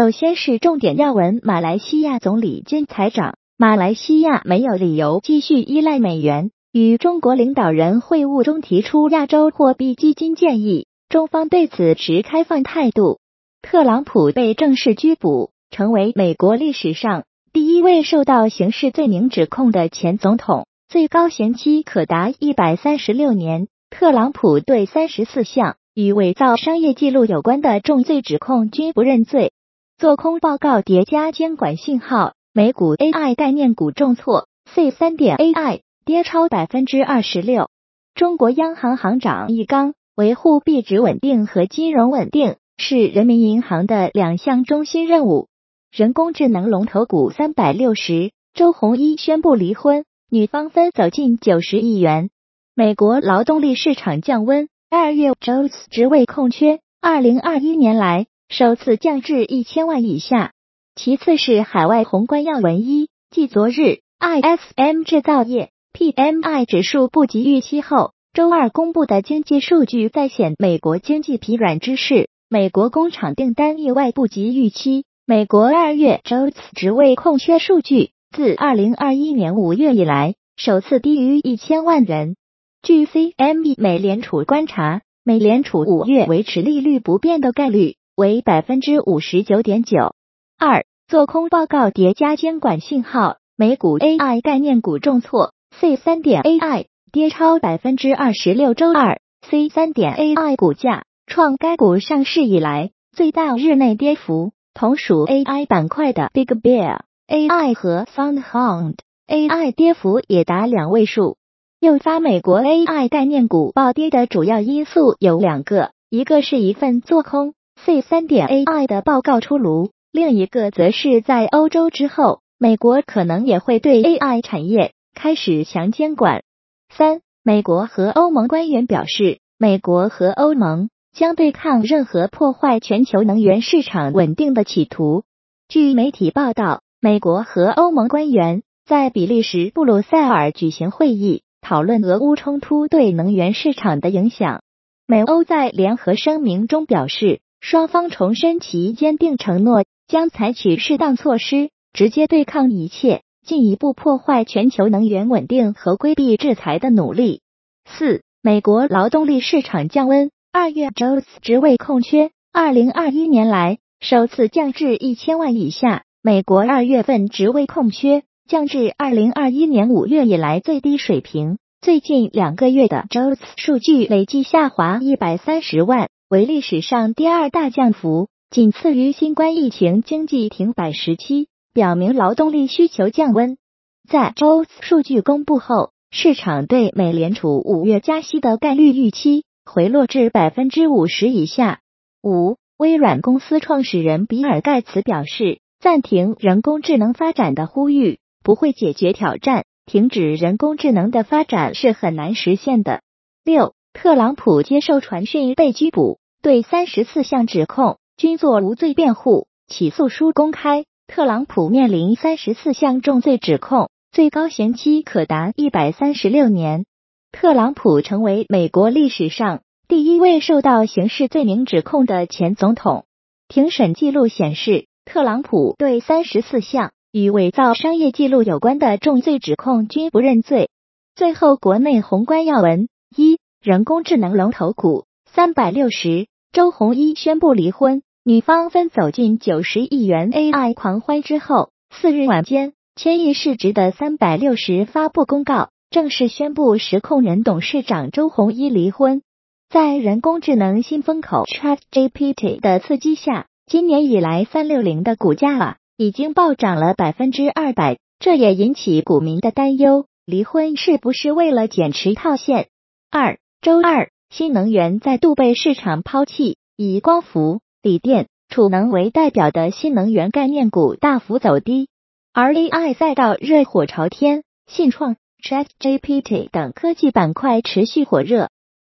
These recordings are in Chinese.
首先是重点要闻：马来西亚总理兼财长，马来西亚没有理由继续依赖美元。与中国领导人会晤中提出亚洲货币基金建议，中方对此持开放态度。特朗普被正式拘捕，成为美国历史上第一位受到刑事罪名指控的前总统，最高刑期可达一百三十六年。特朗普对三十四项与伪造商业记录有关的重罪指控均不认罪。做空报告叠加监管信号，美股 AI 概念股重挫，C 三点 AI 跌超百分之二十六。中国央行行长易纲维护币值稳定和金融稳定是人民银行的两项中心任务。人工智能龙头股三百六十，周鸿祎宣布离婚，女方分走近九十亿元。美国劳动力市场降温，二月 Jobs 职位空缺，二零二一年来。首次降至一千万以下。其次是海外宏观要闻一，继昨日 ISM 制造业 PMI 指数不及预期后，周二公布的经济数据再显美国经济疲软之势。美国工厂订单意外不及预期。美国二月 Jobs 职位空缺数据自二零二一年五月以来首次低于一千万人。据 CME 美联储观察，美联储五月维持利率不变的概率。为百分之五十九点九二，做空报告叠加监管信号，美股 AI 概念股重挫，C 三点 AI 跌超百分之二十六。周二，C 三点 AI 股价创该股上市以来最大日内跌幅，同属 AI 板块的 Big Bear AI 和 SoundHound AI 跌幅也达两位数。诱发美国 AI 概念股暴跌的主要因素有两个，一个是一份做空。C 三点 AI 的报告出炉，另一个则是在欧洲之后，美国可能也会对 AI 产业开始强监管。三，美国和欧盟官员表示，美国和欧盟将对抗任何破坏全球能源市场稳定的企图。据媒体报道，美国和欧盟官员在比利时布鲁塞尔举行会议，讨论俄乌冲突对能源市场的影响。美欧在联合声明中表示。双方重申其坚定承诺，将采取适当措施，直接对抗一切进一步破坏全球能源稳定和规避制裁的努力。四、美国劳动力市场降温，二月 Jobs 职位空缺，二零二一年来首次降至一千万以下。美国二月份职位空缺降至二零二一年五月以来最低水平，最近两个月的 Jobs 数据累计下滑一百三十万。为历史上第二大降幅，仅次于新冠疫情经济停摆时期，表明劳动力需求降温。在 O 数据公布后，市场对美联储五月加息的概率预期回落至百分之五十以下。五，微软公司创始人比尔盖茨表示，暂停人工智能发展的呼吁不会解决挑战，停止人工智能的发展是很难实现的。六。特朗普接受传讯被拘捕，对三十四项指控均作无罪辩护。起诉书公开，特朗普面临三十四项重罪指控，最高刑期可达一百三十六年。特朗普成为美国历史上第一位受到刑事罪名指控的前总统。庭审记录显示，特朗普对三十四项与伪造商业记录有关的重罪指控均不认罪。最后，国内宏观要闻一。人工智能龙头股三百六十，周鸿祎宣布离婚，女方分走近九十亿元 AI 狂欢之后，四日晚间，千亿市值的三百六十发布公告，正式宣布实控人董事长周鸿祎离婚。在人工智能新风口 ChatGPT 的刺激下，今年以来三六零的股价啊已经暴涨了百分之二百，这也引起股民的担忧，离婚是不是为了减持套现？二。周二，新能源再度被市场抛弃，以光伏、锂电、储能为代表的新能源概念股大幅走低，而 AI 赛道热火朝天，信创、ChatGPT 等科技板块持续火热。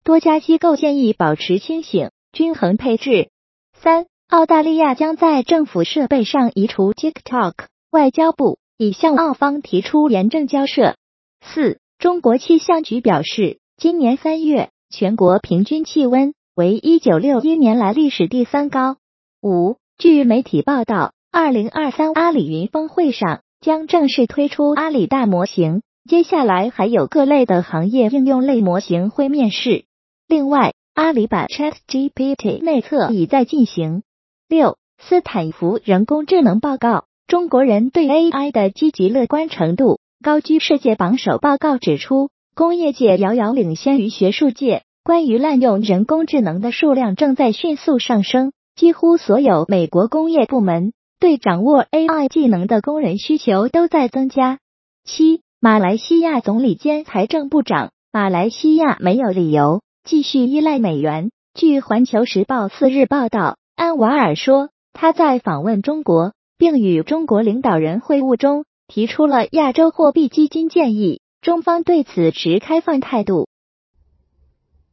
多家机构建议保持清醒，均衡配置。三，澳大利亚将在政府设备上移除 TikTok，外交部已向澳方提出严正交涉。四，中国气象局表示。今年三月，全国平均气温为一九六一年来历史第三高。五，据媒体报道，二零二三阿里云峰会上将正式推出阿里大模型，接下来还有各类的行业应用类模型会面世。另外，阿里版 Chat GPT 内测已在进行。六，斯坦福人工智能报告：中国人对 AI 的积极乐观程度高居世界榜首。报告指出，工业界遥遥领先于学术界，关于滥用人工智能的数量正在迅速上升。几乎所有美国工业部门对掌握 AI 技能的工人需求都在增加。七，马来西亚总理兼财政部长：马来西亚没有理由。继续依赖美元。据环球时报四日报道，安瓦尔说他在访问中国，并与中国领导人会晤中提出了亚洲货币基金建议，中方对此持开放态度。